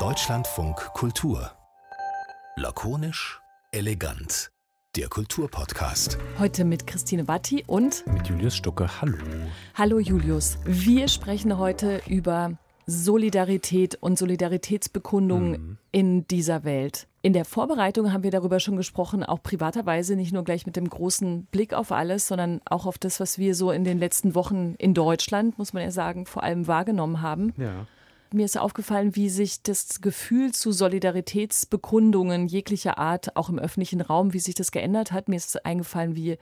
Deutschlandfunk Kultur. Lakonisch, elegant. Der Kulturpodcast. Heute mit Christine Watti und mit Julius Stucke. Hallo. Hallo Julius. Wir sprechen heute über Solidarität und Solidaritätsbekundungen mhm. in dieser Welt. In der Vorbereitung haben wir darüber schon gesprochen, auch privaterweise, nicht nur gleich mit dem großen Blick auf alles, sondern auch auf das, was wir so in den letzten Wochen in Deutschland, muss man ja sagen, vor allem wahrgenommen haben. Ja. Mir ist aufgefallen, wie sich das Gefühl zu Solidaritätsbekundungen jeglicher Art, auch im öffentlichen Raum, wie sich das geändert hat. Mir ist eingefallen, wie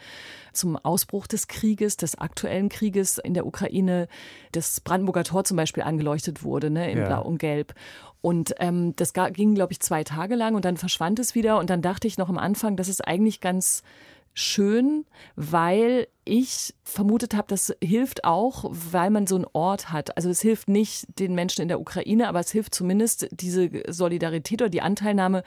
zum Ausbruch des Krieges, des aktuellen Krieges in der Ukraine, das Brandenburger Tor zum Beispiel angeleuchtet wurde, ne, in ja. Blau und Gelb. Und ähm, das ging, glaube ich, zwei Tage lang und dann verschwand es wieder. Und dann dachte ich noch am Anfang, das ist eigentlich ganz schön, weil ich vermutet habe, das hilft auch, weil man so einen Ort hat. Also es hilft nicht den Menschen in der Ukraine, aber es hilft zumindest diese Solidarität oder die Anteilnahme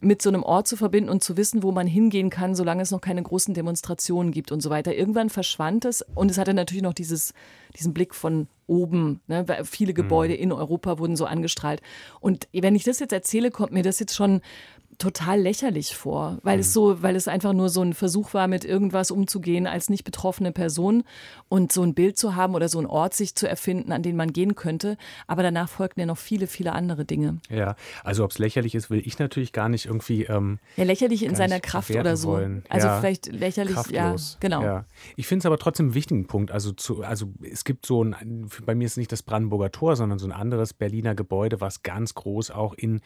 mit so einem Ort zu verbinden und zu wissen, wo man hingehen kann, solange es noch keine großen Demonstrationen gibt und so weiter. Irgendwann verschwand es und es hatte natürlich noch dieses, diesen Blick von oben. Ne? Viele Gebäude mhm. in Europa wurden so angestrahlt. Und wenn ich das jetzt erzähle, kommt mir das jetzt schon total lächerlich vor, weil mhm. es so, weil es einfach nur so ein Versuch war, mit irgendwas umzugehen als nicht betroffene Person und so ein Bild zu haben oder so einen Ort sich zu erfinden, an den man gehen könnte. Aber danach folgten ja noch viele, viele andere Dinge. Ja, also ob es lächerlich ist, will ich natürlich gar nicht irgendwie. Ähm, ja, lächerlich in seiner Kraft oder so. Wollen. Also ja, vielleicht lächerlich, kraftlos. ja, genau. Ja. Ich finde es aber trotzdem einen wichtigen Punkt. Also, zu, also es gibt so ein, bei mir ist nicht das Brandenburger Tor, sondern so ein anderes Berliner Gebäude, was ganz groß auch in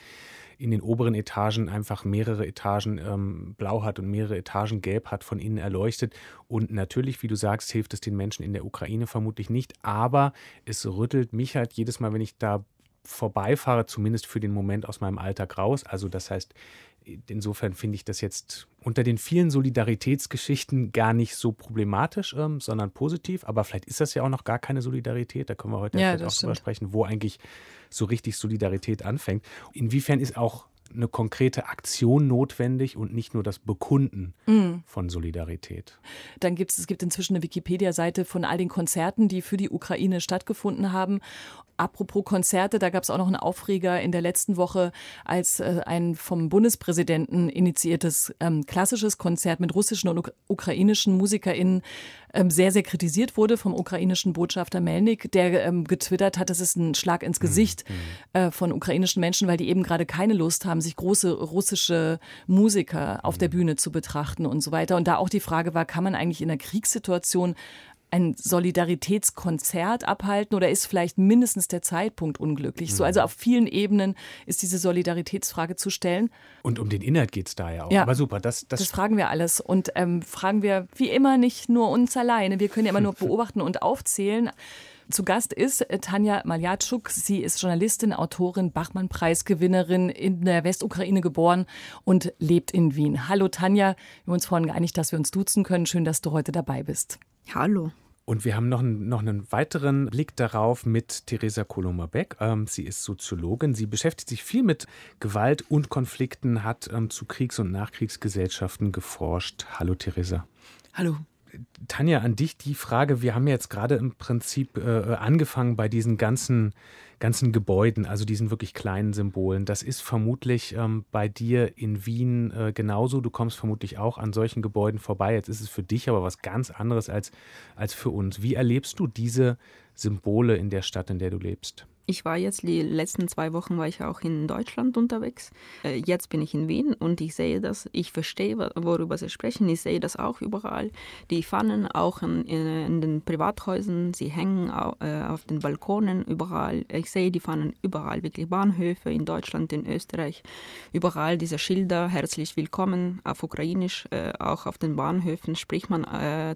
in den oberen Etagen einfach mehrere Etagen ähm, blau hat und mehrere Etagen gelb hat, von innen erleuchtet. Und natürlich, wie du sagst, hilft es den Menschen in der Ukraine vermutlich nicht. Aber es rüttelt mich halt jedes Mal, wenn ich da vorbeifahre, zumindest für den Moment aus meinem Alltag raus. Also das heißt, insofern finde ich das jetzt unter den vielen Solidaritätsgeschichten gar nicht so problematisch, ähm, sondern positiv. Aber vielleicht ist das ja auch noch gar keine Solidarität. Da können wir heute ja, auch stimmt. drüber sprechen, wo eigentlich so richtig Solidarität anfängt. Inwiefern ist auch eine konkrete Aktion notwendig und nicht nur das Bekunden mm. von Solidarität. Dann gibt es, es gibt inzwischen eine Wikipedia-Seite von all den Konzerten, die für die Ukraine stattgefunden haben. Apropos Konzerte, da gab es auch noch einen Aufreger in der letzten Woche, als äh, ein vom Bundespräsidenten initiiertes ähm, klassisches Konzert mit russischen und ukrainischen MusikerInnen sehr, sehr kritisiert wurde vom ukrainischen Botschafter Melnik, der ähm, getwittert hat, das ist ein Schlag ins Gesicht mhm. äh, von ukrainischen Menschen, weil die eben gerade keine Lust haben, sich große russische Musiker auf der mhm. Bühne zu betrachten und so weiter. Und da auch die Frage war, kann man eigentlich in einer Kriegssituation ein Solidaritätskonzert abhalten oder ist vielleicht mindestens der Zeitpunkt unglücklich? So, also mhm. auf vielen Ebenen ist diese Solidaritätsfrage zu stellen. Und um den Inhalt geht es da ja auch. Ja, Aber super, das, das, das fragen wir alles. Und ähm, fragen wir wie immer nicht nur uns alleine. Wir können ja immer nur beobachten und aufzählen. Zu Gast ist äh, Tanja Maljatschuk. Sie ist Journalistin, Autorin, Bachmann-Preisgewinnerin, in der Westukraine geboren und lebt in Wien. Hallo Tanja, wir haben uns vorhin geeinigt, dass wir uns duzen können. Schön, dass du heute dabei bist. Hallo. Und wir haben noch, noch einen weiteren Blick darauf mit Theresa Kolomar-Beck. Ähm, sie ist Soziologin. Sie beschäftigt sich viel mit Gewalt und Konflikten, hat ähm, zu Kriegs- und Nachkriegsgesellschaften geforscht. Hallo, Theresa. Hallo. Tanja, an dich die Frage. Wir haben jetzt gerade im Prinzip äh, angefangen bei diesen ganzen ganzen Gebäuden, also diesen wirklich kleinen Symbolen. Das ist vermutlich ähm, bei dir in Wien äh, genauso. Du kommst vermutlich auch an solchen Gebäuden vorbei. Jetzt ist es für dich aber was ganz anderes als, als für uns. Wie erlebst du diese Symbole in der Stadt, in der du lebst? Ich war jetzt die letzten zwei Wochen war ich auch in Deutschland unterwegs. Äh, jetzt bin ich in Wien und ich sehe das, ich verstehe, worüber Sie sprechen. Ich sehe das auch überall. Die Pfannen auch in, in den Privathäusern, sie hängen äh, auf den Balkonen überall. Ich sehe die Pfannen überall, wirklich Bahnhöfe in Deutschland, in Österreich, überall diese Schilder, herzlich willkommen auf Ukrainisch. Äh, auch auf den Bahnhöfen spricht man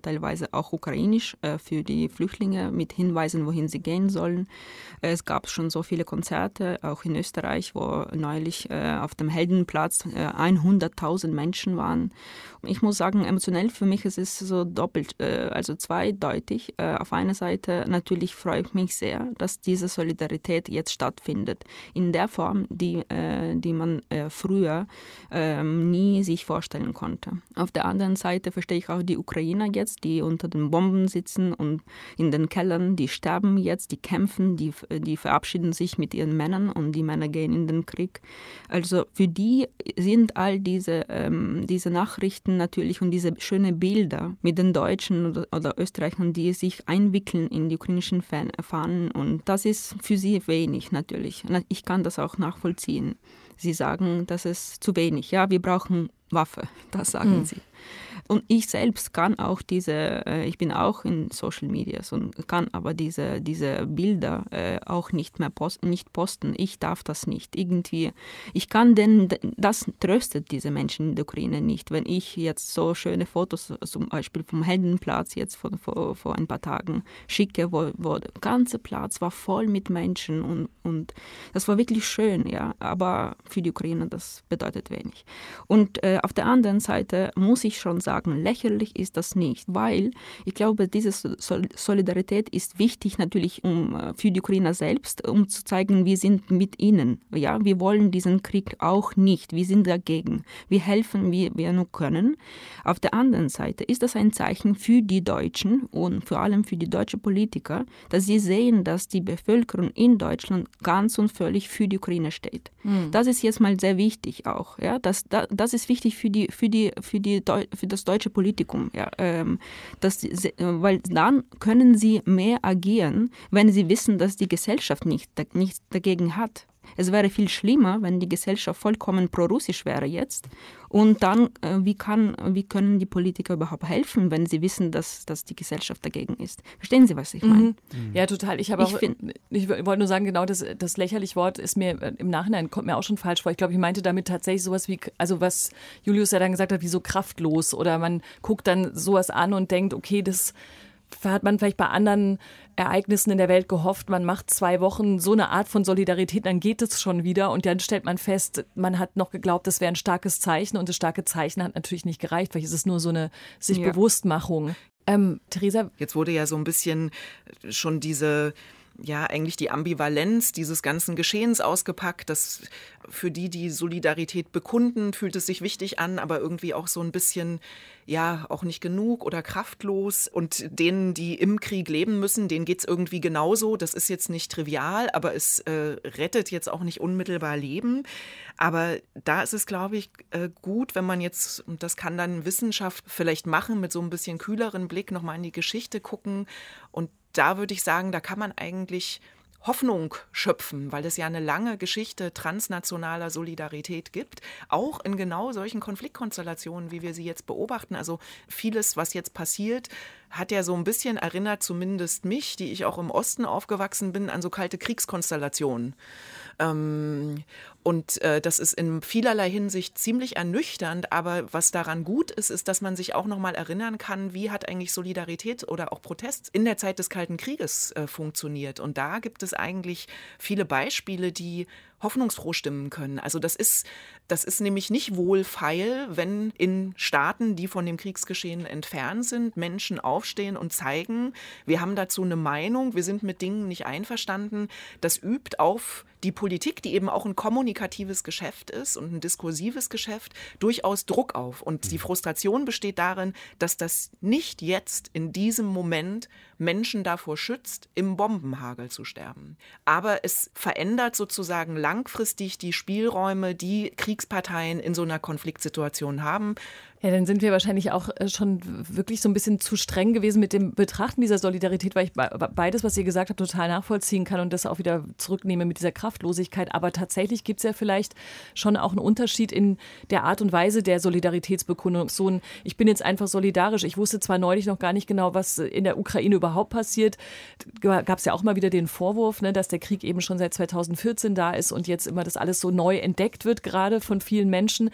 teilweise auch Ukrainisch für die Flüchtlinge mit Hinweisen, wohin sie gehen sollen. Es gab gab es schon so viele Konzerte, auch in Österreich, wo neulich äh, auf dem Heldenplatz äh, 100.000 Menschen waren. Ich muss sagen, emotionell für mich ist es so doppelt, äh, also zweideutig. Äh, auf einer Seite natürlich freue ich mich sehr, dass diese Solidarität jetzt stattfindet, in der Form, die, äh, die man äh, früher ähm, nie sich vorstellen konnte. Auf der anderen Seite verstehe ich auch die Ukrainer jetzt, die unter den Bomben sitzen und in den Kellern, die sterben jetzt, die kämpfen, die, die verabschieden sich mit ihren Männern und die Männer gehen in den Krieg. Also für die sind all diese, ähm, diese Nachrichten natürlich und diese schönen Bilder mit den Deutschen oder, oder Österreichern, die sich einwickeln in die ukrainischen Fahnen und das ist für sie wenig natürlich. Ich kann das auch nachvollziehen. Sie sagen, das ist zu wenig. Ja, wir brauchen Waffe, das sagen mhm. sie. Und ich selbst kann auch diese, äh, ich bin auch in Social Media und kann aber diese, diese Bilder äh, auch nicht mehr posten, nicht posten. Ich darf das nicht. Irgendwie, ich kann denn, das tröstet diese Menschen in der Ukraine nicht. Wenn ich jetzt so schöne Fotos, zum Beispiel vom Heldenplatz jetzt vor, vor, vor ein paar Tagen schicke, wo, wo der ganze Platz war voll mit Menschen und, und das war wirklich schön, ja. Aber für die Ukraine das bedeutet wenig. Und äh, auf der anderen Seite muss ich schon sagen, lächerlich ist das nicht, weil ich glaube, diese Solidarität ist wichtig natürlich um, äh, für die Ukrainer selbst, um zu zeigen, wir sind mit ihnen. Ja, wir wollen diesen Krieg auch nicht. Wir sind dagegen. Wir helfen, wie wir nur können. Auf der anderen Seite ist das ein Zeichen für die Deutschen und vor allem für die deutschen Politiker, dass sie sehen, dass die Bevölkerung in Deutschland ganz und völlig für die Ukraine steht. Mhm. Das ist jetzt mal sehr wichtig auch. Ja, das, das, das ist wichtig für die, für die, für die, für das deutsche Politikum. Ja, ähm, dass, weil dann können sie mehr agieren, wenn sie wissen, dass die Gesellschaft nicht, nichts dagegen hat. Es wäre viel schlimmer, wenn die Gesellschaft vollkommen pro-russisch wäre jetzt. Und dann, äh, wie, kann, wie können die Politiker überhaupt helfen, wenn sie wissen, dass, dass die Gesellschaft dagegen ist? Verstehen Sie, was ich meine? Mhm. Ja, total. Ich, habe auch, ich wollte nur sagen, genau das, das lächerliche Wort ist mir äh, im Nachhinein, kommt mir auch schon falsch vor. Ich glaube, ich meinte damit tatsächlich sowas wie, also was Julius ja dann gesagt hat, wie so kraftlos. Oder man guckt dann sowas an und denkt, okay, das hat man vielleicht bei anderen Ereignissen in der Welt gehofft, man macht zwei Wochen so eine Art von Solidarität, dann geht es schon wieder und dann stellt man fest, man hat noch geglaubt, das wäre ein starkes Zeichen und das starke Zeichen hat natürlich nicht gereicht, vielleicht ist es nur so eine sich ja. Bewusstmachung. Ähm, Theresa? Jetzt wurde ja so ein bisschen schon diese ja eigentlich die Ambivalenz dieses ganzen Geschehens ausgepackt. dass für die, die Solidarität bekunden, fühlt es sich wichtig an, aber irgendwie auch so ein bisschen, ja, auch nicht genug oder kraftlos. Und denen, die im Krieg leben müssen, denen geht es irgendwie genauso. Das ist jetzt nicht trivial, aber es äh, rettet jetzt auch nicht unmittelbar Leben. Aber da ist es, glaube ich, äh, gut, wenn man jetzt, und das kann dann Wissenschaft vielleicht machen, mit so ein bisschen kühleren Blick nochmal in die Geschichte gucken und da würde ich sagen, da kann man eigentlich Hoffnung schöpfen, weil es ja eine lange Geschichte transnationaler Solidarität gibt, auch in genau solchen Konfliktkonstellationen, wie wir sie jetzt beobachten. Also vieles, was jetzt passiert, hat ja so ein bisschen erinnert, zumindest mich, die ich auch im Osten aufgewachsen bin, an so kalte Kriegskonstellationen. Ähm, und äh, das ist in vielerlei Hinsicht ziemlich ernüchternd, aber was daran gut ist, ist, dass man sich auch nochmal erinnern kann, wie hat eigentlich Solidarität oder auch Protest in der Zeit des Kalten Krieges äh, funktioniert. Und da gibt es eigentlich viele Beispiele, die hoffnungsfroh stimmen können. Also das ist, das ist nämlich nicht wohlfeil, wenn in Staaten, die von dem Kriegsgeschehen entfernt sind, Menschen aufstehen und zeigen, wir haben dazu eine Meinung, wir sind mit Dingen nicht einverstanden. Das übt auf die Politik, die eben auch ein kommunikatives Geschäft ist und ein diskursives Geschäft, durchaus Druck auf. Und die Frustration besteht darin, dass das nicht jetzt in diesem Moment Menschen davor schützt, im Bombenhagel zu sterben. Aber es verändert sozusagen langfristig die Spielräume, die Kriegsparteien in so einer Konfliktsituation haben. Ja, dann sind wir wahrscheinlich auch äh, schon wirklich so ein bisschen zu streng gewesen mit dem Betrachten dieser Solidarität, weil ich beides, was ihr gesagt habt, total nachvollziehen kann und das auch wieder zurücknehme mit dieser Kraftlosigkeit. Aber tatsächlich gibt es ja vielleicht schon auch einen Unterschied in der Art und Weise der Solidaritätsbekundung. So ein, ich bin jetzt einfach solidarisch. Ich wusste zwar neulich noch gar nicht genau, was in der Ukraine überhaupt passiert. Gab es ja auch mal wieder den Vorwurf, ne, dass der Krieg eben schon seit 2014 da ist und jetzt immer das alles so neu entdeckt wird, gerade von vielen Menschen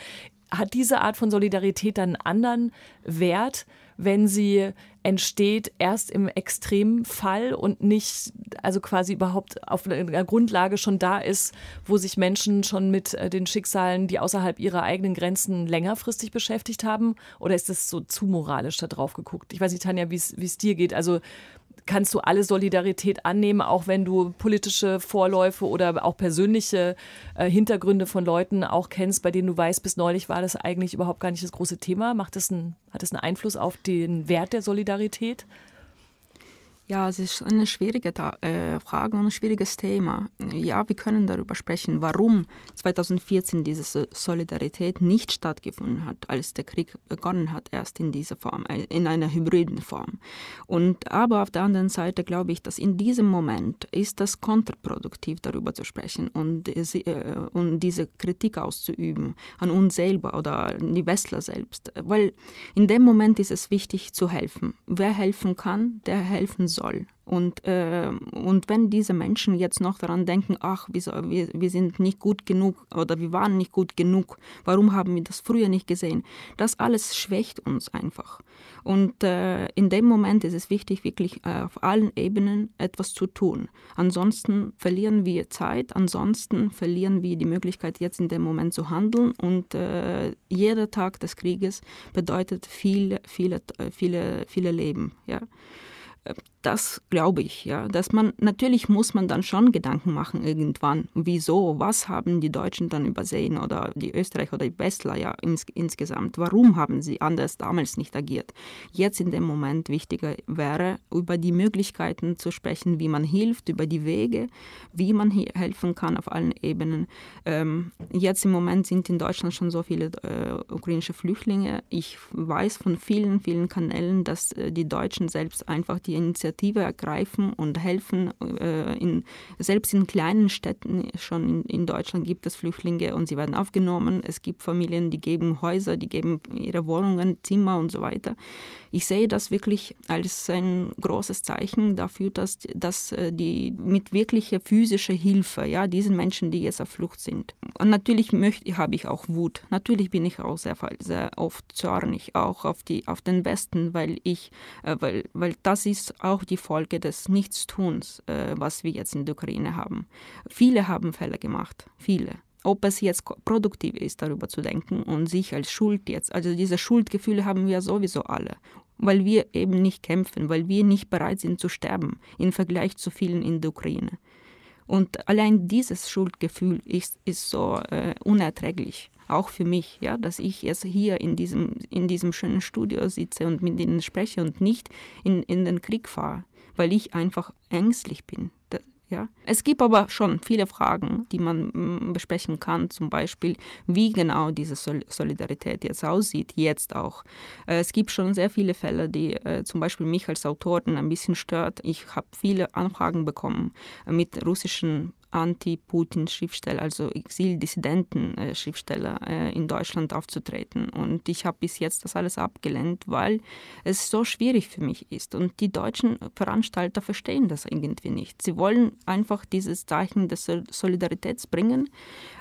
hat diese Art von Solidarität dann einen anderen Wert, wenn sie entsteht erst im Extremfall und nicht, also quasi überhaupt auf einer Grundlage schon da ist, wo sich Menschen schon mit äh, den Schicksalen, die außerhalb ihrer eigenen Grenzen längerfristig beschäftigt haben? Oder ist das so zu moralisch da drauf geguckt? Ich weiß nicht, Tanja, wie es dir geht. Also kannst du alle Solidarität annehmen, auch wenn du politische Vorläufe oder auch persönliche äh, Hintergründe von Leuten auch kennst, bei denen du weißt, bis neulich war das eigentlich überhaupt gar nicht das große Thema. Macht das ein, hat das einen Einfluss auf den Wert der Solidarität? Ja, es ist eine schwierige äh, Frage und ein schwieriges Thema. Ja, wir können darüber sprechen, warum 2014 diese Solidarität nicht stattgefunden hat, als der Krieg begonnen hat, erst in dieser Form, äh, in einer hybriden Form. Und aber auf der anderen Seite glaube ich, dass in diesem Moment ist das kontraproduktiv, darüber zu sprechen und, äh, und diese Kritik auszuüben an uns selber oder an die Westler selbst. Weil in dem Moment ist es wichtig zu helfen. Wer helfen kann, der helfen soll soll. Und, äh, und wenn diese Menschen jetzt noch daran denken, ach, wir, wir, sind nicht gut genug oder wir waren nicht gut genug, warum haben wir das früher nicht gesehen, das alles schwächt uns einfach. Und äh, in dem Moment ist es wichtig, wirklich äh, auf allen Ebenen etwas zu tun. Ansonsten verlieren wir Zeit, ansonsten verlieren wir die Möglichkeit, jetzt in dem Moment zu handeln. Und äh, jeder Tag des Krieges bedeutet viele, viele, äh, viele, viele Leben. Ja. Das glaube ich, ja. Dass man, natürlich muss man dann schon Gedanken machen irgendwann. Wieso? Was haben die Deutschen dann übersehen oder die Österreicher oder die Westler ja ins, insgesamt? Warum haben sie anders damals nicht agiert? Jetzt in dem Moment wichtiger wäre, über die Möglichkeiten zu sprechen, wie man hilft, über die Wege, wie man helfen kann auf allen Ebenen. Ähm, jetzt im Moment sind in Deutschland schon so viele äh, ukrainische Flüchtlinge. Ich weiß von vielen, vielen Kanälen, dass äh, die Deutschen selbst einfach die die Initiative ergreifen und helfen. Äh, in, selbst in kleinen Städten schon in, in, Deutschland gibt es Flüchtlinge und sie werden aufgenommen. Es gibt Familien, die geben Häuser, die geben ihre Wohnungen, Zimmer und so weiter. Ich sehe das wirklich als ein großes Zeichen dafür, dass, dass äh, die mit wirklicher physischer Hilfe, ja, diesen Menschen, die jetzt auf Flucht sind. Und natürlich möchte, habe ich auch Wut. Natürlich bin ich auch sehr, sehr oft zornig, auch auf, die, auf den Westen, weil ich, äh, weil, weil das ist auch die Folge des Nichtstuns, äh, was wir jetzt in der Ukraine haben. Viele haben Fälle gemacht, viele ob es jetzt produktiv ist, darüber zu denken und sich als Schuld jetzt, also diese Schuldgefühle haben wir sowieso alle, weil wir eben nicht kämpfen, weil wir nicht bereit sind zu sterben im Vergleich zu vielen in der Ukraine. Und allein dieses Schuldgefühl ist, ist so äh, unerträglich, auch für mich, ja, dass ich jetzt hier in diesem, in diesem schönen Studio sitze und mit ihnen spreche und nicht in, in den Krieg fahre, weil ich einfach ängstlich bin. Ja. Es gibt aber schon viele Fragen, die man mm, besprechen kann, zum Beispiel, wie genau diese Solidarität jetzt aussieht, jetzt auch. Äh, es gibt schon sehr viele Fälle, die äh, zum Beispiel mich als Autorin ein bisschen stört. Ich habe viele Anfragen bekommen mit russischen Anti-Putin-Schriftsteller, also Exil-Dissidenten-Schriftsteller äh, in Deutschland aufzutreten. Und ich habe bis jetzt das alles abgelehnt, weil es so schwierig für mich ist. Und die deutschen Veranstalter verstehen das irgendwie nicht. Sie wollen einfach dieses Zeichen des Solidaritäts bringen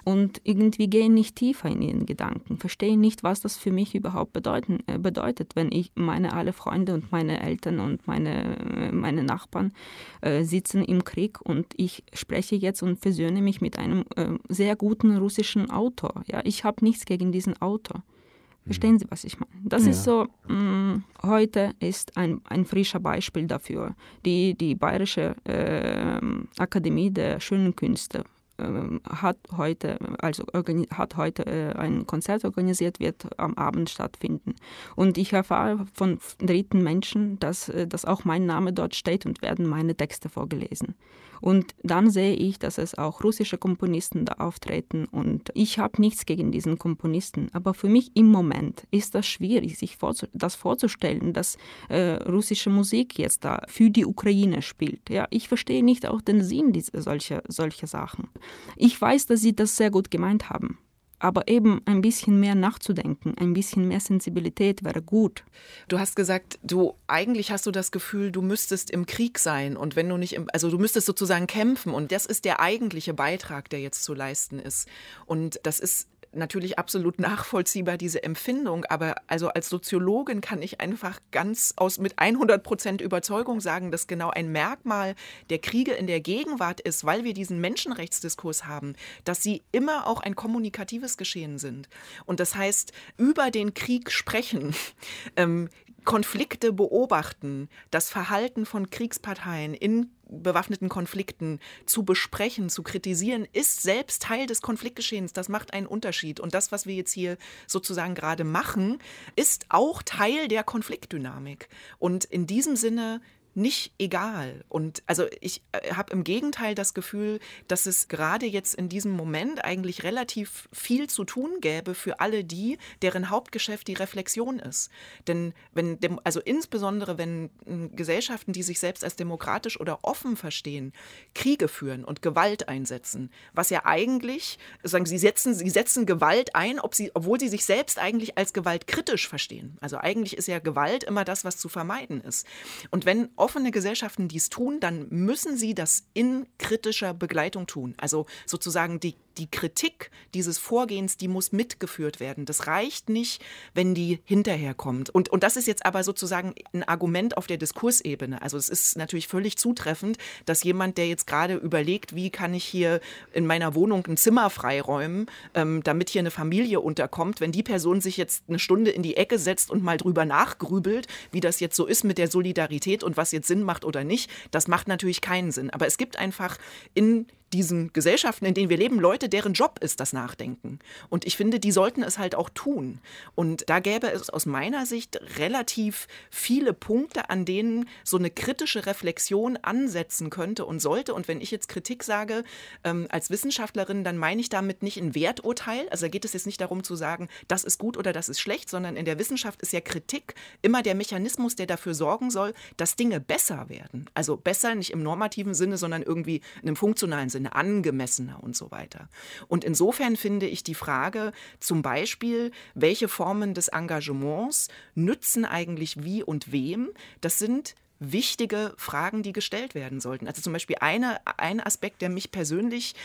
und irgendwie gehen nicht tiefer in ihren Gedanken, verstehen nicht, was das für mich überhaupt bedeuten, äh, bedeutet, wenn ich meine alle Freunde und meine Eltern und meine, äh, meine Nachbarn äh, sitzen im Krieg und ich spreche jetzt jetzt und versöhne mich mit einem äh, sehr guten russischen Autor. Ja, ich habe nichts gegen diesen Autor. Verstehen mhm. Sie, was ich meine? Das ja. ist so, mh, mm, heute ist ein, ein frischer Beispiel dafür. Die, die Bayerische äh, Akademie der Schönen Künste hat heute, also hat heute äh, ein Konzert organisiert, wird am Abend stattfinden. Und ich erfahre von dritten Menschen, dass, äh, dass auch mein Name dort steht und werden meine Texte vorgelesen. Und dann sehe ich, dass es auch russische Komponisten da auftreten. Und ich habe nichts gegen diesen Komponisten. Aber für mich im Moment ist das schwierig, sich vorzu das vorzustellen, dass äh, russische Musik jetzt da für die Ukraine spielt. Ja, ich verstehe nicht auch den Sinn dieser solcher solche Sachen. Ich weiß, dass sie das sehr gut gemeint haben aber eben ein bisschen mehr nachzudenken, ein bisschen mehr Sensibilität wäre gut. Du hast gesagt, du eigentlich hast du das Gefühl, du müsstest im Krieg sein und wenn du nicht im, also du müsstest sozusagen kämpfen und das ist der eigentliche Beitrag, der jetzt zu leisten ist. Und das ist natürlich absolut nachvollziehbar, diese Empfindung. Aber also als Soziologin kann ich einfach ganz aus mit 100 Prozent Überzeugung sagen, dass genau ein Merkmal der Kriege in der Gegenwart ist, weil wir diesen Menschenrechtsdiskurs haben, dass sie immer auch ein kommunikatives Geschehen sind. Und das heißt, über den Krieg sprechen, ähm, Konflikte beobachten, das Verhalten von Kriegsparteien in bewaffneten Konflikten zu besprechen, zu kritisieren, ist selbst Teil des Konfliktgeschehens. Das macht einen Unterschied. Und das, was wir jetzt hier sozusagen gerade machen, ist auch Teil der Konfliktdynamik. Und in diesem Sinne nicht egal. Und also ich äh, habe im Gegenteil das Gefühl, dass es gerade jetzt in diesem Moment eigentlich relativ viel zu tun gäbe für alle die, deren Hauptgeschäft die Reflexion ist. Denn wenn, also insbesondere wenn hm, Gesellschaften, die sich selbst als demokratisch oder offen verstehen, Kriege führen und Gewalt einsetzen, was ja eigentlich, sagen sie setzen, sie setzen Gewalt ein, ob sie, obwohl sie sich selbst eigentlich als Gewalt kritisch verstehen. Also eigentlich ist ja Gewalt immer das, was zu vermeiden ist. Und wenn offene Gesellschaften dies tun, dann müssen sie das in kritischer Begleitung tun. Also sozusagen die die Kritik dieses Vorgehens, die muss mitgeführt werden. Das reicht nicht, wenn die hinterher kommt. Und, und das ist jetzt aber sozusagen ein Argument auf der Diskursebene. Also es ist natürlich völlig zutreffend, dass jemand, der jetzt gerade überlegt, wie kann ich hier in meiner Wohnung ein Zimmer freiräumen, ähm, damit hier eine Familie unterkommt, wenn die Person sich jetzt eine Stunde in die Ecke setzt und mal drüber nachgrübelt, wie das jetzt so ist mit der Solidarität und was jetzt Sinn macht oder nicht, das macht natürlich keinen Sinn. Aber es gibt einfach in diesen Gesellschaften, in denen wir leben, Leute, deren Job ist das Nachdenken. Und ich finde, die sollten es halt auch tun. Und da gäbe es aus meiner Sicht relativ viele Punkte, an denen so eine kritische Reflexion ansetzen könnte und sollte. Und wenn ich jetzt Kritik sage ähm, als Wissenschaftlerin, dann meine ich damit nicht ein Werturteil. Also da geht es jetzt nicht darum zu sagen, das ist gut oder das ist schlecht, sondern in der Wissenschaft ist ja Kritik immer der Mechanismus, der dafür sorgen soll, dass Dinge besser werden. Also besser nicht im normativen Sinne, sondern irgendwie in einem funktionalen Sinne. Sinne angemessener und so weiter. Und insofern finde ich die Frage zum Beispiel, welche Formen des Engagements nützen eigentlich wie und wem, das sind wichtige Fragen, die gestellt werden sollten. Also zum Beispiel eine, ein Aspekt, der mich persönlich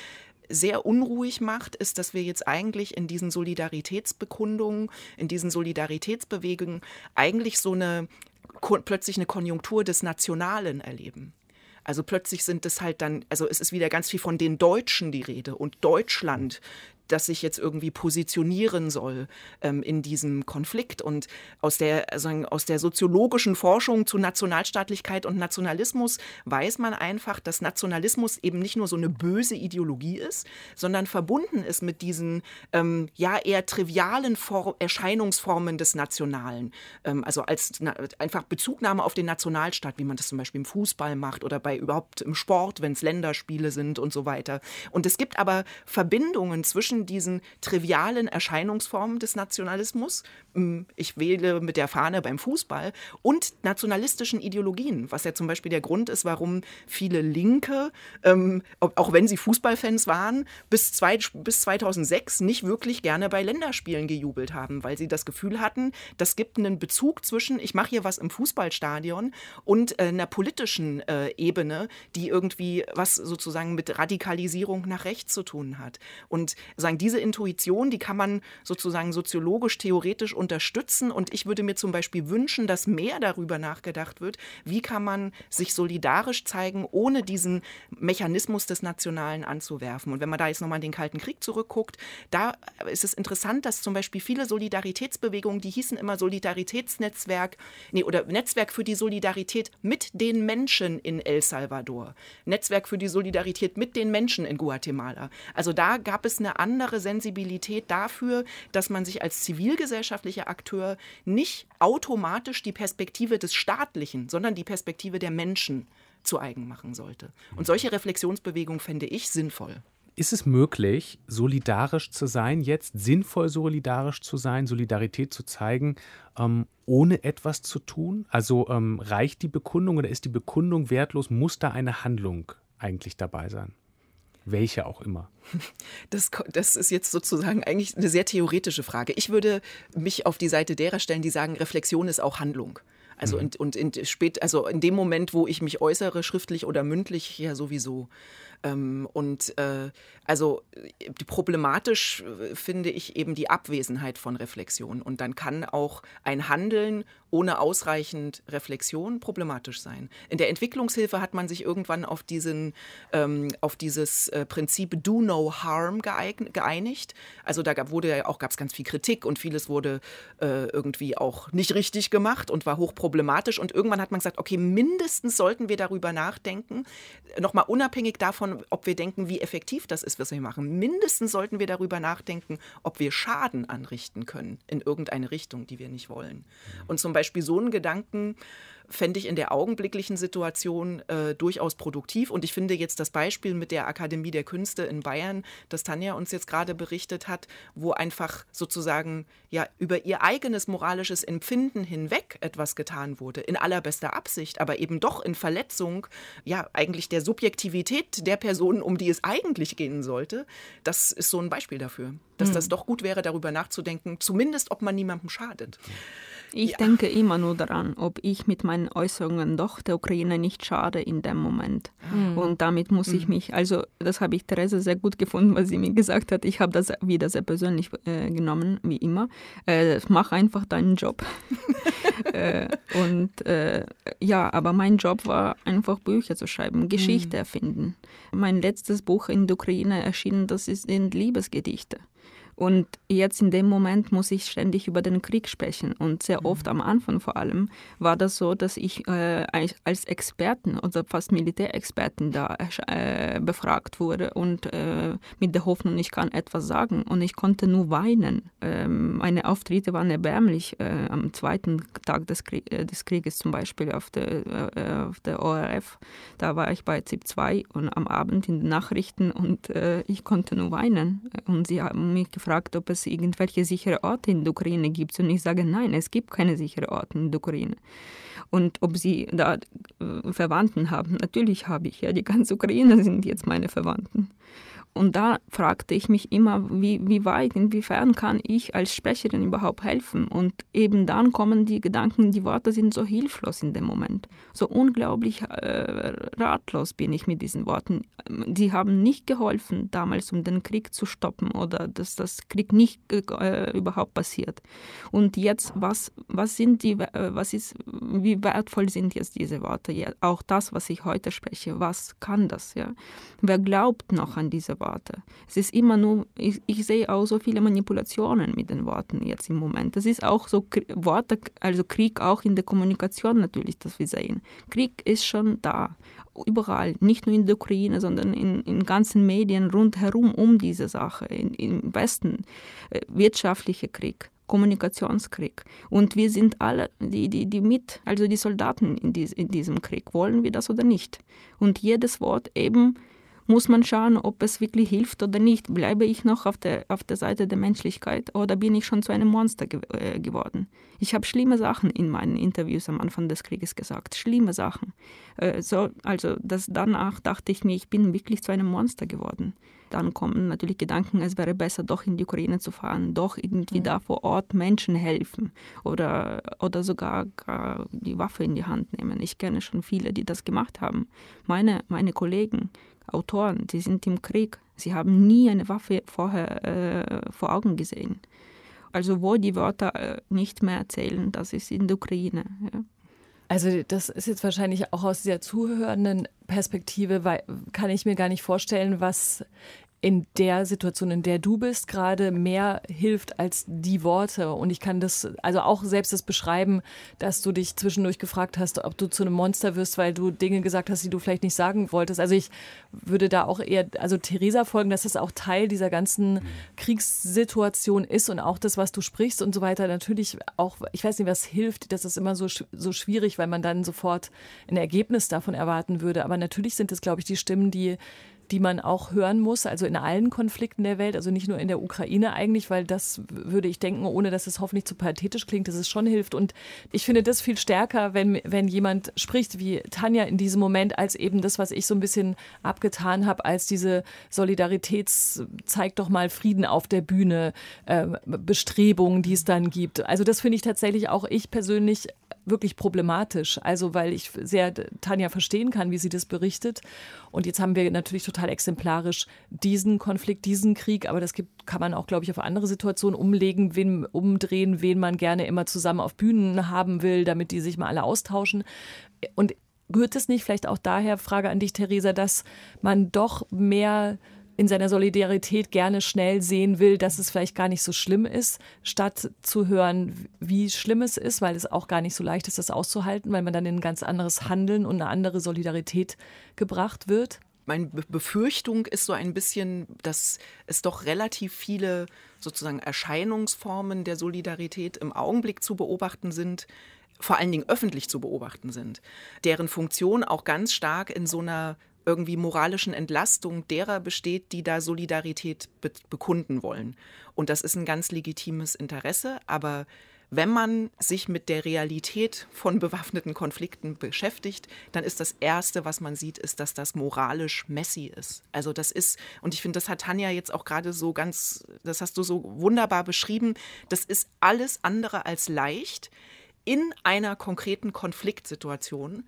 sehr unruhig macht, ist, dass wir jetzt eigentlich in diesen Solidaritätsbekundungen, in diesen Solidaritätsbewegungen eigentlich so eine plötzlich eine Konjunktur des Nationalen erleben. Also plötzlich sind es halt dann, also es ist wieder ganz viel von den Deutschen die Rede und Deutschland das sich jetzt irgendwie positionieren soll ähm, in diesem Konflikt. Und aus der, sagen, aus der soziologischen Forschung zu Nationalstaatlichkeit und Nationalismus weiß man einfach, dass Nationalismus eben nicht nur so eine böse Ideologie ist, sondern verbunden ist mit diesen ähm, ja eher trivialen For Erscheinungsformen des Nationalen. Ähm, also als einfach Bezugnahme auf den Nationalstaat, wie man das zum Beispiel im Fußball macht oder bei überhaupt im Sport, wenn es Länderspiele sind und so weiter. Und es gibt aber Verbindungen zwischen zwischen diesen trivialen Erscheinungsformen des Nationalismus, ich wähle mit der Fahne beim Fußball, und nationalistischen Ideologien, was ja zum Beispiel der Grund ist, warum viele Linke, ähm, auch wenn sie Fußballfans waren, bis, zwei, bis 2006 nicht wirklich gerne bei Länderspielen gejubelt haben, weil sie das Gefühl hatten, das gibt einen Bezug zwischen, ich mache hier was im Fußballstadion und äh, einer politischen äh, Ebene, die irgendwie was sozusagen mit Radikalisierung nach rechts zu tun hat. Und sagen, diese Intuition, die kann man sozusagen soziologisch, theoretisch unterstützen. Und ich würde mir zum Beispiel wünschen, dass mehr darüber nachgedacht wird, wie kann man sich solidarisch zeigen, ohne diesen Mechanismus des Nationalen anzuwerfen. Und wenn man da jetzt nochmal in den Kalten Krieg zurückguckt, da ist es interessant, dass zum Beispiel viele Solidaritätsbewegungen, die hießen immer Solidaritätsnetzwerk, nee, oder Netzwerk für die Solidarität mit den Menschen in El Salvador, Netzwerk für die Solidarität mit den Menschen in Guatemala. Also da gab es eine andere andere Sensibilität dafür, dass man sich als zivilgesellschaftlicher Akteur nicht automatisch die Perspektive des Staatlichen, sondern die Perspektive der Menschen zu eigen machen sollte. Und solche Reflexionsbewegungen fände ich sinnvoll. Ist es möglich, solidarisch zu sein, jetzt sinnvoll solidarisch zu sein, Solidarität zu zeigen, ähm, ohne etwas zu tun? Also ähm, reicht die Bekundung oder ist die Bekundung wertlos? Muss da eine Handlung eigentlich dabei sein? Welche auch immer. Das, das ist jetzt sozusagen eigentlich eine sehr theoretische Frage. Ich würde mich auf die Seite derer stellen, die sagen, Reflexion ist auch Handlung. Also mhm. und, und in spät, also in dem Moment, wo ich mich äußere, schriftlich oder mündlich, ja sowieso. Ähm, und äh, also problematisch äh, finde ich eben die Abwesenheit von Reflexion. Und dann kann auch ein Handeln ohne ausreichend Reflexion problematisch sein. In der Entwicklungshilfe hat man sich irgendwann auf, diesen, ähm, auf dieses äh, Prinzip Do No Harm geeinigt. Also da gab, wurde ja auch es ganz viel Kritik und vieles wurde äh, irgendwie auch nicht richtig gemacht und war hochproblematisch. Und irgendwann hat man gesagt, okay, mindestens sollten wir darüber nachdenken, nochmal unabhängig davon, ob wir denken, wie effektiv das ist, was wir machen. Mindestens sollten wir darüber nachdenken, ob wir Schaden anrichten können in irgendeine Richtung, die wir nicht wollen. Und zum Beispiel so einen Gedanken fände ich in der augenblicklichen Situation äh, durchaus produktiv. Und ich finde jetzt das Beispiel mit der Akademie der Künste in Bayern, das Tanja uns jetzt gerade berichtet hat, wo einfach sozusagen ja über ihr eigenes moralisches Empfinden hinweg etwas getan wurde, in allerbester Absicht, aber eben doch in Verletzung ja eigentlich der Subjektivität der Personen, um die es eigentlich gehen sollte. Das ist so ein Beispiel dafür, dass mhm. das doch gut wäre, darüber nachzudenken, zumindest ob man niemandem schadet. Ich ja. denke immer nur daran, ob ich mit meinen Äußerungen doch der Ukraine nicht schade in dem Moment. Mhm. Und damit muss ich mhm. mich, also das habe ich Therese sehr gut gefunden, was sie mir gesagt hat. Ich habe das wieder sehr persönlich äh, genommen, wie immer. Äh, mach einfach deinen Job. äh, und äh, ja, aber mein Job war einfach Bücher zu schreiben, Geschichte mhm. erfinden. Mein letztes Buch in der Ukraine erschienen, das sind Liebesgedichte. Und jetzt in dem Moment muss ich ständig über den Krieg sprechen. Und sehr mhm. oft am Anfang vor allem war das so, dass ich äh, als Experten oder fast Militärexperten da äh, befragt wurde und äh, mit der Hoffnung, ich kann etwas sagen. Und ich konnte nur weinen. Ähm, meine Auftritte waren erbärmlich. Äh, am zweiten Tag des, Krieg, äh, des, Krieges zum Beispiel auf der, äh, auf der ORF, da war ich bei ZIP 2 und am Abend in den Nachrichten und ich konnte nur weinen. Und sie haben mich gefragt, gefragt, ob es irgendwelche sichere Orte in der Ukraine gibt. Und ich sage, nein, es gibt keine sicheren Orte in der Ukraine. Und ob sie da äh, Verwandten haben, natürlich habe ich. Ja, die ganze Ukraine sind jetzt meine Verwandten. Und da fragte ich mich immer, wie, wie weit, inwiefern kann ich als Sprecherin überhaupt helfen? Und eben dann kommen die Gedanken, die Worte sind so hilflos in dem Moment. So unglaublich äh, ratlos bin ich mit diesen Worten. Die haben nicht geholfen, damals um den Krieg zu stoppen oder dass das Krieg nicht äh, überhaupt passiert. Und jetzt, was, was sind die, äh, was ist, wie wertvoll sind jetzt diese Worte? Ja, auch das, was ich heute spreche, was kann das? Ja? Wer glaubt noch an diese Worte? Worte. Es ist immer nur, ich, ich, sehe auch so viele Manipulationen mit den Worten jetzt im Moment. Das ist auch so Worte, also Krieg auch in der Kommunikation natürlich, das wir sehen. Krieg ist schon da, überall, nicht nur in der Ukraine, sondern in, in ganzen Medien rundherum um diese Sache, in, im Westen, äh, wirtschaftlicher Krieg. Kommunikationskrieg. Und wir sind alle, die, die, die mit, also die Soldaten in, dies, in diesem Krieg, wollen wir das oder nicht. Und jedes Wort eben muss man schauen, ob es wirklich hilft oder nicht. Bleibe ich noch auf der, auf der Seite der Menschlichkeit oder bin ich schon zu einem Monster ge äh, geworden? Ich habe schlimme Sachen in meinen Interviews am Anfang des Krieges gesagt, schlimme Sachen. Äh, so, also das, danach dachte ich mir, ich bin wirklich zu einem Monster geworden. Dann kommen natürlich Gedanken, es wäre besser, doch in die Ukraine zu fahren, doch irgendwie da vor Ort Menschen helfen oder, oder sogar die Waffe in die Hand nehmen. Ich kenne schon viele, die das gemacht haben. Meine, meine Kollegen, Autoren, die sind im Krieg. Sie haben nie eine Waffe vorher äh, vor Augen gesehen. Also wo die Wörter äh, nicht mehr erzählen, das ist in der Ukraine. Ja. Also das ist jetzt wahrscheinlich auch aus der zuhörenden Perspektive, weil kann ich mir gar nicht vorstellen, was in der Situation, in der du bist, gerade mehr hilft als die Worte. Und ich kann das, also auch selbst das beschreiben, dass du dich zwischendurch gefragt hast, ob du zu einem Monster wirst, weil du Dinge gesagt hast, die du vielleicht nicht sagen wolltest. Also ich würde da auch eher, also Theresa folgen, dass das auch Teil dieser ganzen Kriegssituation ist und auch das, was du sprichst und so weiter. Natürlich auch, ich weiß nicht, was hilft, das ist immer so, so schwierig, weil man dann sofort ein Ergebnis davon erwarten würde. Aber natürlich sind es, glaube ich, die Stimmen, die die man auch hören muss, also in allen Konflikten der Welt, also nicht nur in der Ukraine eigentlich, weil das würde ich denken, ohne dass es hoffentlich zu pathetisch klingt, dass es schon hilft. Und ich finde das viel stärker, wenn, wenn jemand spricht wie Tanja in diesem Moment, als eben das, was ich so ein bisschen abgetan habe, als diese Solidaritäts, zeigt doch mal Frieden auf der Bühne, äh, Bestrebungen, die es dann gibt. Also das finde ich tatsächlich auch ich persönlich wirklich problematisch. Also weil ich sehr Tanja verstehen kann, wie sie das berichtet. Und jetzt haben wir natürlich total exemplarisch diesen Konflikt, diesen Krieg, aber das gibt, kann man auch, glaube ich, auf andere Situationen umlegen, wen, umdrehen, wen man gerne immer zusammen auf Bühnen haben will, damit die sich mal alle austauschen. Und rührt es nicht vielleicht auch daher, Frage an dich, Theresa, dass man doch mehr in seiner Solidarität gerne schnell sehen will, dass es vielleicht gar nicht so schlimm ist, statt zu hören, wie schlimm es ist, weil es auch gar nicht so leicht ist, das auszuhalten, weil man dann in ein ganz anderes Handeln und eine andere Solidarität gebracht wird? Meine Befürchtung ist so ein bisschen, dass es doch relativ viele sozusagen Erscheinungsformen der Solidarität im Augenblick zu beobachten sind, vor allen Dingen öffentlich zu beobachten sind, deren Funktion auch ganz stark in so einer irgendwie moralischen Entlastung derer besteht, die da Solidarität be bekunden wollen. Und das ist ein ganz legitimes Interesse, aber wenn man sich mit der Realität von bewaffneten Konflikten beschäftigt, dann ist das Erste, was man sieht, ist, dass das moralisch messy ist. Also das ist, und ich finde, das hat Tanja jetzt auch gerade so ganz, das hast du so wunderbar beschrieben, das ist alles andere als leicht, in einer konkreten Konfliktsituation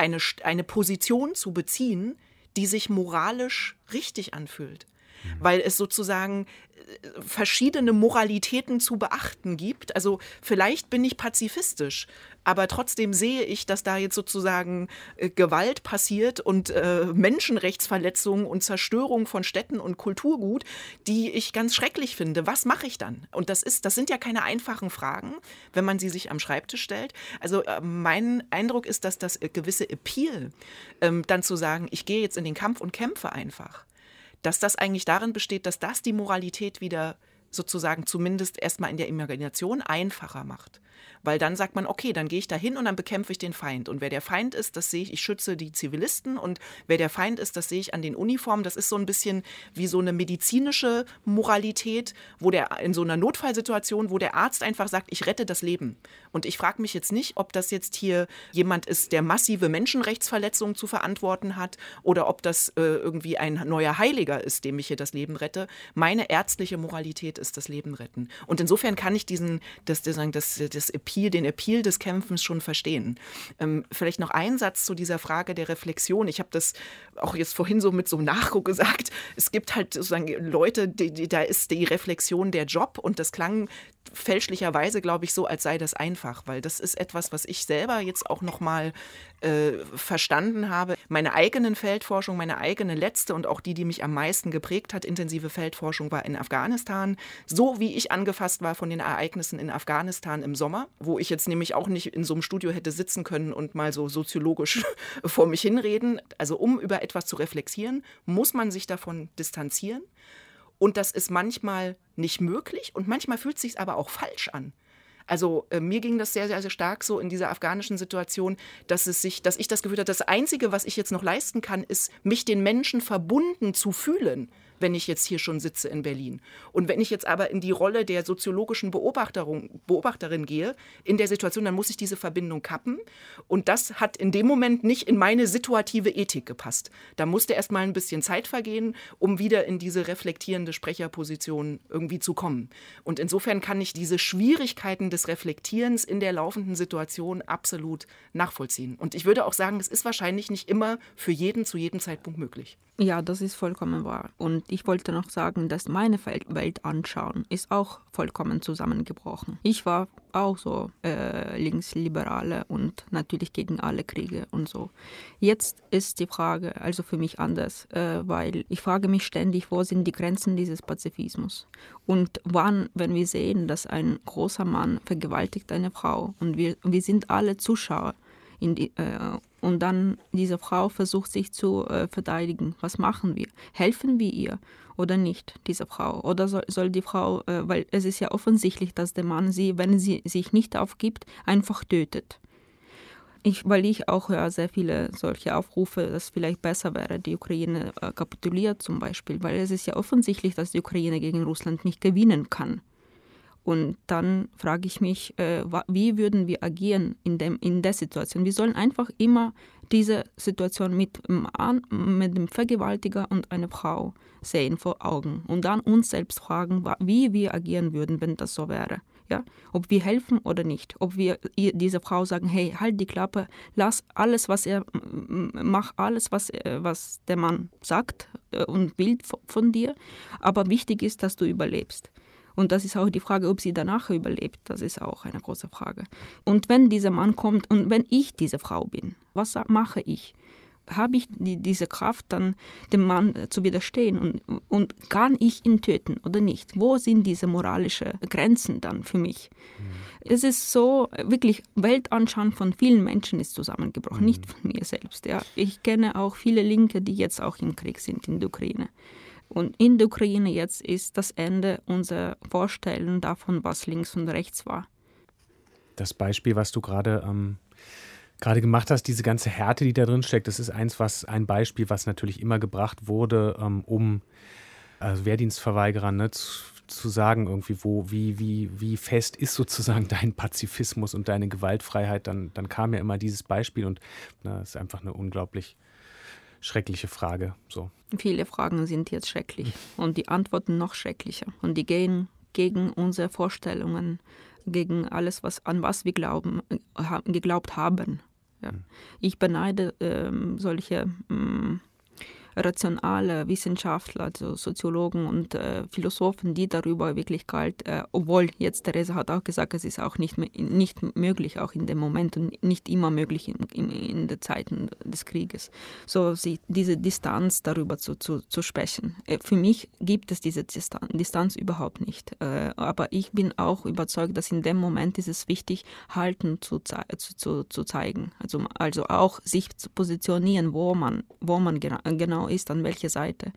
eine, eine Position zu beziehen, die sich moralisch richtig anfühlt. Mhm. Weil es sozusagen äh, verschiedene Moralitäten zu beachten gibt. Also vielleicht bin ich pazifistisch, aber trotzdem sehe ich, dass da jetzt sozusagen äh, Gewalt passiert und äh, Menschenrechtsverletzungen und Zerstörung von Städten und Kulturgut, die ich ganz schrecklich finde. Was mache ich dann? Und das ist, das sind ja keine einfachen Fragen, wenn man sie sich am Schreibtisch stellt. Also äh, mein Eindruck ist, dass das äh, gewisse Appeal, ähm, dann zu sagen, ich gehe jetzt in den Kampf und kämpfe einfach, dass das eigentlich darin besteht, dass das die Moralität wieder sozusagen zumindest erstmal in der Imagination einfacher macht. Weil dann sagt man, okay, dann gehe ich da hin und dann bekämpfe ich den Feind. Und wer der Feind ist, das sehe ich, ich schütze die Zivilisten. Und wer der Feind ist, das sehe ich an den Uniformen. Das ist so ein bisschen wie so eine medizinische Moralität, wo der in so einer Notfallsituation, wo der Arzt einfach sagt, ich rette das Leben. Und ich frage mich jetzt nicht, ob das jetzt hier jemand ist, der massive Menschenrechtsverletzungen zu verantworten hat oder ob das äh, irgendwie ein neuer Heiliger ist, dem ich hier das Leben rette. Meine ärztliche Moralität ist das Leben retten. Und insofern kann ich diesen, das, das, das, das Appeal, den Appeal des Kämpfens schon verstehen. Ähm, vielleicht noch ein Satz zu dieser Frage der Reflexion. Ich habe das auch jetzt vorhin so mit so Nachguck gesagt. Es gibt halt sozusagen Leute, die, die, da ist die Reflexion der Job und das klang fälschlicherweise, glaube ich, so, als sei das einfach, weil das ist etwas, was ich selber jetzt auch noch mal äh, verstanden habe. Meine eigenen Feldforschung, meine eigene letzte und auch die, die mich am meisten geprägt hat, intensive Feldforschung war in Afghanistan. So wie ich angefasst war von den Ereignissen in Afghanistan im Sommer, wo ich jetzt nämlich auch nicht in so einem Studio hätte sitzen können und mal so soziologisch vor mich hinreden. Also um über etwas zu reflektieren, muss man sich davon distanzieren. Und das ist manchmal nicht möglich und manchmal fühlt es sich aber auch falsch an. Also äh, mir ging das sehr, sehr, sehr stark so in dieser afghanischen Situation, dass es sich, dass ich das Gefühl hatte, das Einzige, was ich jetzt noch leisten kann, ist, mich den Menschen verbunden zu fühlen wenn ich jetzt hier schon sitze in Berlin. Und wenn ich jetzt aber in die Rolle der soziologischen Beobachterin gehe, in der Situation, dann muss ich diese Verbindung kappen. Und das hat in dem Moment nicht in meine situative Ethik gepasst. Da musste erst mal ein bisschen Zeit vergehen, um wieder in diese reflektierende Sprecherposition irgendwie zu kommen. Und insofern kann ich diese Schwierigkeiten des Reflektierens in der laufenden Situation absolut nachvollziehen. Und ich würde auch sagen, es ist wahrscheinlich nicht immer für jeden zu jedem Zeitpunkt möglich. Ja, das ist vollkommen wahr. Und ich wollte noch sagen, dass meine Weltanschauung ist auch vollkommen zusammengebrochen. Ich war auch so äh, linksliberale und natürlich gegen alle Kriege und so. Jetzt ist die Frage also für mich anders, äh, weil ich frage mich ständig, wo sind die Grenzen dieses Pazifismus? Und wann, wenn wir sehen, dass ein großer Mann vergewaltigt eine Frau und wir, wir sind alle Zuschauer, die, äh, und dann diese Frau versucht sich zu äh, verteidigen. Was machen wir? Helfen wir ihr oder nicht, diese Frau? Oder soll, soll die Frau, äh, weil es ist ja offensichtlich, dass der Mann sie, wenn sie sich nicht aufgibt, einfach tötet. Ich, weil ich auch höre sehr viele solche Aufrufe, dass vielleicht besser wäre, die Ukraine äh, kapituliert zum Beispiel, weil es ist ja offensichtlich, dass die Ukraine gegen Russland nicht gewinnen kann. Und dann frage ich mich, äh, wie würden wir agieren in, dem, in der Situation? Wir sollen einfach immer diese Situation mit, mit dem Vergewaltiger und einer Frau sehen vor Augen und dann uns selbst fragen, wie wir agieren würden, wenn das so wäre. Ja? Ob wir helfen oder nicht. Ob wir dieser Frau sagen, hey, halt die Klappe, lass alles, was er, mach alles, was, äh, was der Mann sagt äh, und will von dir. Aber wichtig ist, dass du überlebst. Und das ist auch die Frage, ob sie danach überlebt. Das ist auch eine große Frage. Und wenn dieser Mann kommt und wenn ich diese Frau bin, was mache ich? Habe ich die, diese Kraft, dann dem Mann zu widerstehen und, und kann ich ihn töten oder nicht? Wo sind diese moralischen Grenzen dann für mich? Mhm. Es ist so, wirklich, Weltanschauung von vielen Menschen ist zusammengebrochen, mhm. nicht von mir selbst. Ja. Ich kenne auch viele Linke, die jetzt auch im Krieg sind in der Ukraine. Und in der Ukraine jetzt ist das Ende unserer Vorstellung davon, was links und rechts war. das Beispiel, was du gerade ähm, gerade gemacht hast, diese ganze Härte, die da drin steckt, das ist eins, was ein Beispiel, was natürlich immer gebracht wurde, ähm, um also Wehrdienstverweigerern ne, zu, zu, sagen, irgendwie, wo, wie, wie, wie fest ist sozusagen dein Pazifismus und deine Gewaltfreiheit, dann, dann kam ja immer dieses Beispiel und das ist einfach eine unglaublich schreckliche Frage. So. Viele Fragen sind jetzt schrecklich und die Antworten noch schrecklicher und die gehen gegen unsere Vorstellungen, gegen alles, was, an was wir glauben, äh, geglaubt haben. Ja. Hm. Ich beneide ähm, solche ähm, rationale Wissenschaftler, also Soziologen und äh, Philosophen, die darüber wirklich kalt, äh, obwohl jetzt Theresa hat auch gesagt, es ist auch nicht, nicht möglich, auch in dem Moment und nicht immer möglich in, in, in den Zeiten des Krieges, so sie, diese Distanz darüber zu, zu, zu sprechen. Äh, für mich gibt es diese Distanz, Distanz überhaupt nicht. Äh, aber ich bin auch überzeugt, dass in dem Moment ist es wichtig, Halten zu, zu, zu, zu zeigen. Also, also auch sich zu positionieren, wo man, wo man genau ist, an welcher Seite.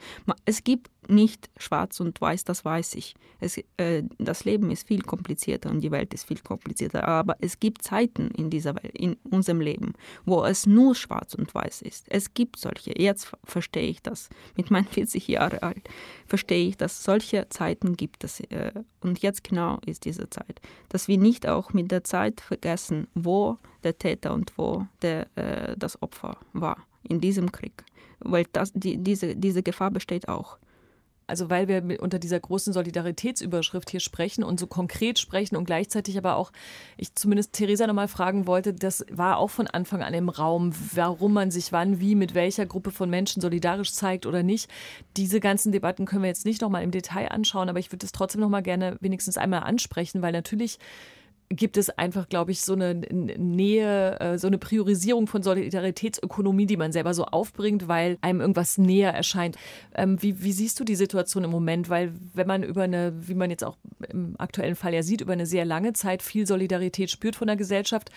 Es gibt nicht schwarz und weiß, das weiß ich. Es, äh, das Leben ist viel komplizierter und die Welt ist viel komplizierter, aber es gibt Zeiten in dieser Welt, in unserem Leben, wo es nur schwarz und weiß ist. Es gibt solche. Jetzt verstehe ich das. Mit meinen 40 Jahren alt verstehe ich, dass solche Zeiten gibt es. Äh, und jetzt genau ist diese Zeit. Dass wir nicht auch mit der Zeit vergessen, wo der Täter und wo der, äh, das Opfer war in diesem Krieg weil das, die, diese, diese Gefahr besteht auch. Also weil wir unter dieser großen Solidaritätsüberschrift hier sprechen und so konkret sprechen und gleichzeitig aber auch, ich zumindest Theresa nochmal fragen wollte, das war auch von Anfang an im Raum, warum man sich wann, wie, mit welcher Gruppe von Menschen solidarisch zeigt oder nicht. Diese ganzen Debatten können wir jetzt nicht nochmal im Detail anschauen, aber ich würde es trotzdem nochmal gerne wenigstens einmal ansprechen, weil natürlich gibt es einfach, glaube ich, so eine Nähe, äh, so eine Priorisierung von Solidaritätsökonomie, die man selber so aufbringt, weil einem irgendwas näher erscheint. Ähm, wie, wie siehst du die Situation im Moment? Weil wenn man über eine, wie man jetzt auch im aktuellen Fall ja sieht, über eine sehr lange Zeit viel Solidarität spürt von der Gesellschaft,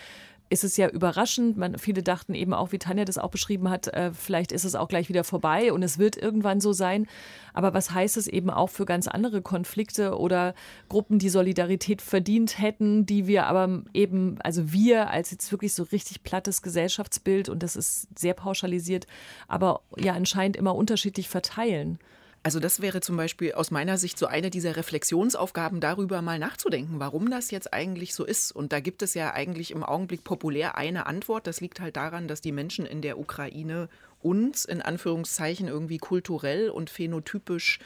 ist es ja überraschend. Man, viele dachten eben auch, wie Tanja das auch beschrieben hat, äh, vielleicht ist es auch gleich wieder vorbei und es wird irgendwann so sein. Aber was heißt es eben auch für ganz andere Konflikte oder Gruppen, die Solidarität verdient hätten, die wir aber eben, also wir als jetzt wirklich so richtig plattes Gesellschaftsbild und das ist sehr pauschalisiert, aber ja anscheinend immer unterschiedlich verteilen. Also das wäre zum Beispiel aus meiner Sicht so eine dieser Reflexionsaufgaben, darüber mal nachzudenken, warum das jetzt eigentlich so ist. Und da gibt es ja eigentlich im Augenblick populär eine Antwort. Das liegt halt daran, dass die Menschen in der Ukraine uns in Anführungszeichen irgendwie kulturell und phänotypisch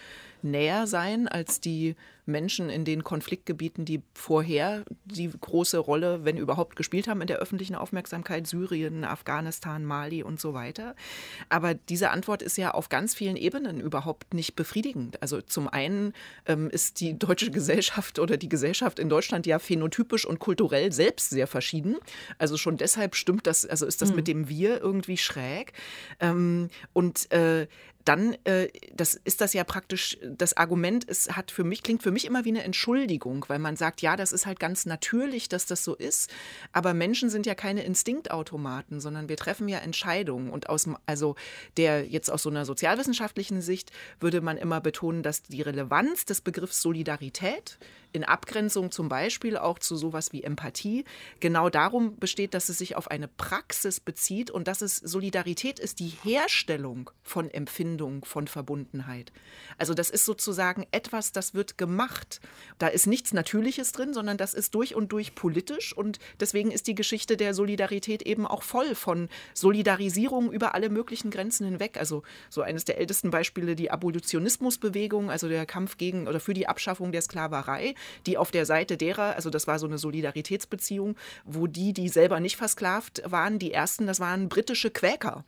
näher sein als die Menschen in den Konfliktgebieten, die vorher die große Rolle, wenn überhaupt, gespielt haben in der öffentlichen Aufmerksamkeit, Syrien, Afghanistan, Mali und so weiter. Aber diese Antwort ist ja auf ganz vielen Ebenen überhaupt nicht befriedigend. Also zum einen ähm, ist die deutsche Gesellschaft oder die Gesellschaft in Deutschland ja phänotypisch und kulturell selbst sehr verschieden. Also schon deshalb stimmt das, also ist das mhm. mit dem Wir irgendwie schräg. Ähm, und äh, dann äh, das ist das ja praktisch, das Argument ist, hat für mich, klingt für mich immer wie eine Entschuldigung, weil man sagt, ja, das ist halt ganz natürlich, dass das so ist, aber Menschen sind ja keine Instinktautomaten, sondern wir treffen ja Entscheidungen. Und aus, also der jetzt aus so einer sozialwissenschaftlichen Sicht würde man immer betonen, dass die Relevanz des Begriffs Solidarität in Abgrenzung zum Beispiel auch zu sowas wie Empathie genau darum besteht, dass es sich auf eine Praxis bezieht und dass es Solidarität ist, die Herstellung von Empfindung, von Verbundenheit. Also das ist sozusagen etwas, das wird gemacht. Da ist nichts Natürliches drin, sondern das ist durch und durch politisch und deswegen ist die Geschichte der Solidarität eben auch voll von Solidarisierung über alle möglichen Grenzen hinweg. Also so eines der ältesten Beispiele die Abolitionismusbewegung, also der Kampf gegen oder für die Abschaffung der Sklaverei die auf der Seite derer, also das war so eine Solidaritätsbeziehung, wo die, die selber nicht versklavt waren, die ersten, das waren britische Quäker.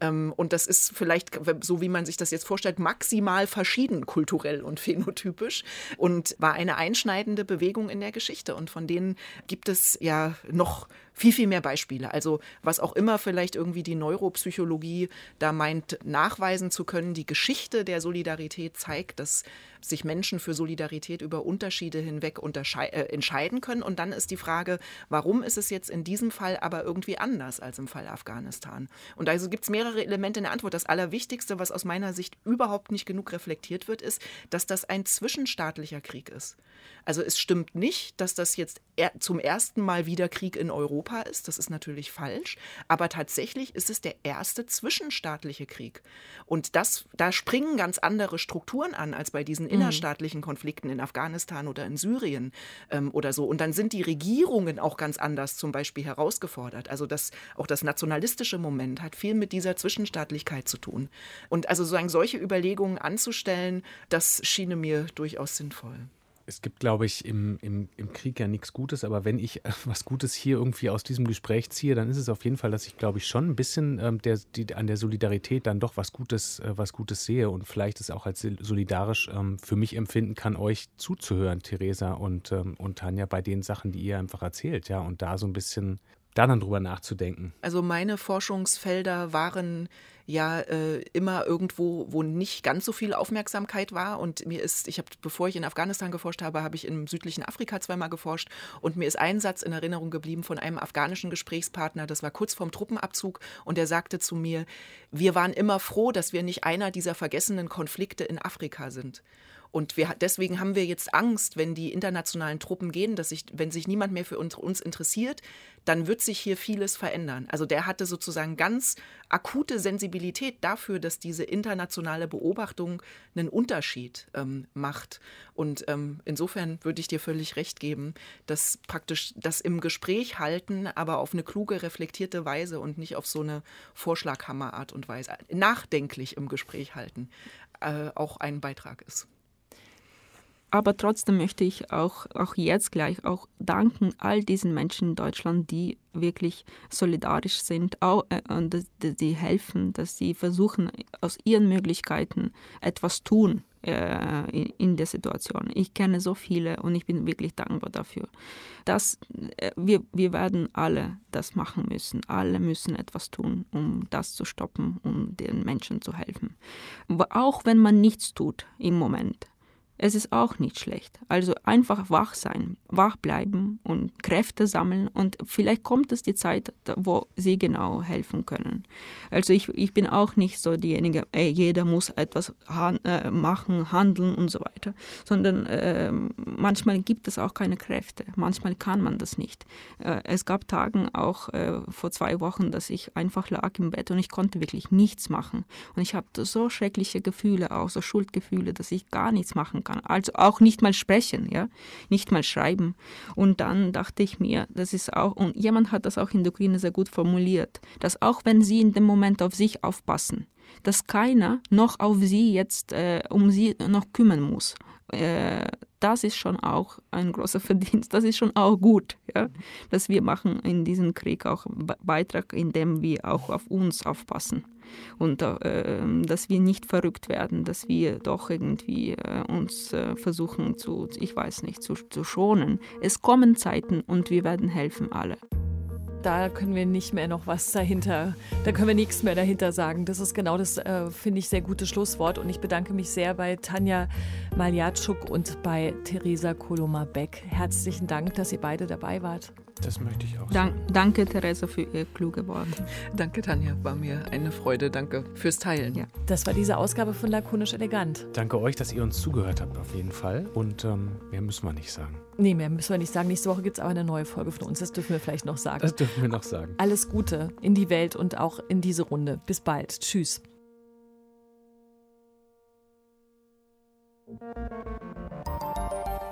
Ähm, und das ist vielleicht, so wie man sich das jetzt vorstellt, maximal verschieden kulturell und phänotypisch und war eine einschneidende Bewegung in der Geschichte. Und von denen gibt es ja noch viel, viel mehr Beispiele. Also was auch immer vielleicht irgendwie die Neuropsychologie da meint, nachweisen zu können, die Geschichte der Solidarität zeigt, dass sich Menschen für Solidarität über Unterschiede hinweg äh, entscheiden können. Und dann ist die Frage, warum ist es jetzt in diesem Fall aber irgendwie anders als im Fall Afghanistan? Und also gibt es mehrere Elemente in der Antwort. Das Allerwichtigste, was aus meiner Sicht überhaupt nicht genug reflektiert wird, ist, dass das ein zwischenstaatlicher Krieg ist. Also es stimmt nicht, dass das jetzt zum ersten Mal wieder Krieg in Europa ist. Das ist natürlich falsch. Aber tatsächlich ist es der erste zwischenstaatliche Krieg. Und das, da springen ganz andere Strukturen an als bei diesen mhm. innerstaatlichen Konflikten in Afghanistan oder in Syrien ähm, oder so. Und dann sind die Regierungen auch ganz anders zum Beispiel herausgefordert. Also das, auch das nationalistische Moment hat viel mit dieser Zwischenstaatlichkeit zu tun. Und also sozusagen solche Überlegungen anzustellen, das schiene mir durchaus sinnvoll es gibt, glaube ich, im, im, im Krieg ja nichts Gutes, aber wenn ich was Gutes hier irgendwie aus diesem Gespräch ziehe, dann ist es auf jeden Fall, dass ich, glaube ich, schon ein bisschen ähm, der, die, an der Solidarität dann doch was Gutes, äh, was Gutes sehe und vielleicht es auch als solidarisch ähm, für mich empfinden kann, euch zuzuhören, Theresa und, ähm, und Tanja, bei den Sachen, die ihr einfach erzählt, ja, und da so ein bisschen da dann drüber nachzudenken. Also meine Forschungsfelder waren ja äh, immer irgendwo, wo nicht ganz so viel Aufmerksamkeit war. Und mir ist, ich habe, bevor ich in Afghanistan geforscht habe, habe ich im südlichen Afrika zweimal geforscht. Und mir ist ein Satz in Erinnerung geblieben von einem afghanischen Gesprächspartner, das war kurz vorm Truppenabzug. Und der sagte zu mir, wir waren immer froh, dass wir nicht einer dieser vergessenen Konflikte in Afrika sind. Und wir, deswegen haben wir jetzt Angst, wenn die internationalen Truppen gehen, dass sich, wenn sich niemand mehr für uns interessiert, dann wird sich hier vieles verändern. Also der hatte sozusagen ganz akute Sensibilität dafür, dass diese internationale Beobachtung einen Unterschied ähm, macht. Und ähm, insofern würde ich dir völlig recht geben, dass praktisch das im Gespräch halten, aber auf eine kluge, reflektierte Weise und nicht auf so eine Vorschlaghammerart und Weise, nachdenklich im Gespräch halten, äh, auch ein Beitrag ist. Aber trotzdem möchte ich auch, auch jetzt gleich auch danken all diesen Menschen in Deutschland, die wirklich solidarisch sind auch, äh, und die, die helfen, dass sie versuchen, aus ihren Möglichkeiten etwas tun äh, in, in, der Situation. Ich kenne so viele und ich bin wirklich dankbar dafür. Dass, äh, wir, wir werden alle das machen müssen. Alle müssen etwas tun, um das zu stoppen, um den Menschen zu helfen. Auch wenn man nichts tut im Moment es ist auch nicht schlecht. Also einfach wach sein, wach bleiben und Kräfte sammeln und vielleicht kommt es die Zeit, wo sie genau helfen können. Also ich, ich bin auch nicht so diejenige, ey, jeder muss etwas han äh, machen, handeln und so weiter, sondern äh, manchmal gibt es auch keine Kräfte, manchmal kann man das nicht. Äh, es gab Tagen auch äh, vor zwei Wochen, dass ich einfach lag im Bett und ich konnte wirklich nichts machen und ich hatte so schreckliche Gefühle, auch so Schuldgefühle, dass ich gar nichts machen kann. Also auch nicht mal sprechen, ja, nicht mal schreiben. Und dann dachte ich mir, das ist auch, und jemand hat das auch in der Ukraine sehr gut formuliert, dass auch wenn sie in dem Moment auf sich aufpassen, dass keiner noch auf sie jetzt äh, um sie noch kümmern muss. Äh, das ist schon auch ein großer Verdienst. Das ist schon auch gut, ja? dass wir machen in diesem Krieg auch Beitrag, indem wir auch auf uns aufpassen und äh, dass wir nicht verrückt werden, dass wir doch irgendwie äh, uns äh, versuchen zu, ich weiß nicht, zu, zu schonen. Es kommen Zeiten und wir werden helfen alle da können wir nicht mehr noch was dahinter, da können wir nichts mehr dahinter sagen. Das ist genau das, äh, finde ich, sehr gute Schlusswort. Und ich bedanke mich sehr bei Tanja Maljatschuk und bei Theresa Koloma-Beck. Herzlichen Dank, dass ihr beide dabei wart. Das möchte ich auch. Dank, danke, Theresa, für Ihr kluge Worte. Danke, Tanja. War mir eine Freude. Danke fürs Teilen. Ja. Das war diese Ausgabe von Lakonisch Elegant. Danke euch, dass ihr uns zugehört habt, auf jeden Fall. Und ähm, mehr müssen wir nicht sagen. Nee, mehr müssen wir nicht sagen. Nächste Woche gibt es aber eine neue Folge von uns. Das dürfen wir vielleicht noch sagen. Das dürfen wir noch sagen. Alles Gute in die Welt und auch in diese Runde. Bis bald. Tschüss.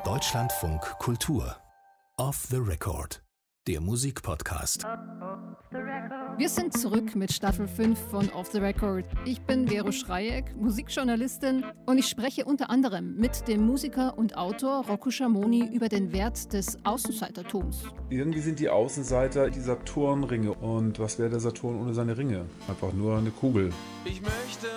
Deutschlandfunk Kultur. Off the Record der Musikpodcast. Wir sind zurück mit Staffel 5 von Off the Record. Ich bin Vero Schreieck, Musikjournalistin und ich spreche unter anderem mit dem Musiker und Autor Rocco Schamoni über den Wert des Außenseitertums. Irgendwie sind die Außenseiter die Saturnringe. Und was wäre der Saturn ohne seine Ringe? Einfach nur eine Kugel. Ich möchte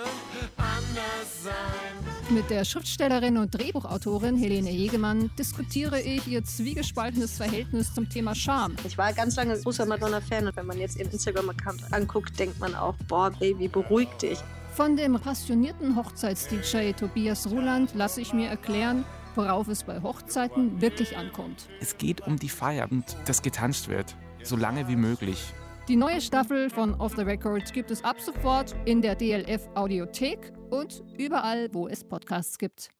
anders sein. Mit der Schriftstellerin und Drehbuchautorin Helene Hegemann diskutiere ich ihr zwiegespaltenes Verhältnis zum Thema Scham. Ich war ganz lange großer Madonna-Fan und wenn man jetzt ihren Instagram-Account anguckt, denkt man auch, boah, Baby, beruhig dich. Von dem passionierten Hochzeits-DJ Tobias Ruland lasse ich mir erklären, worauf es bei Hochzeiten wirklich ankommt. Es geht um die Feier und dass getanzt wird, so lange wie möglich. Die neue Staffel von Off the Record gibt es ab sofort in der DLF Audiothek und überall, wo es Podcasts gibt.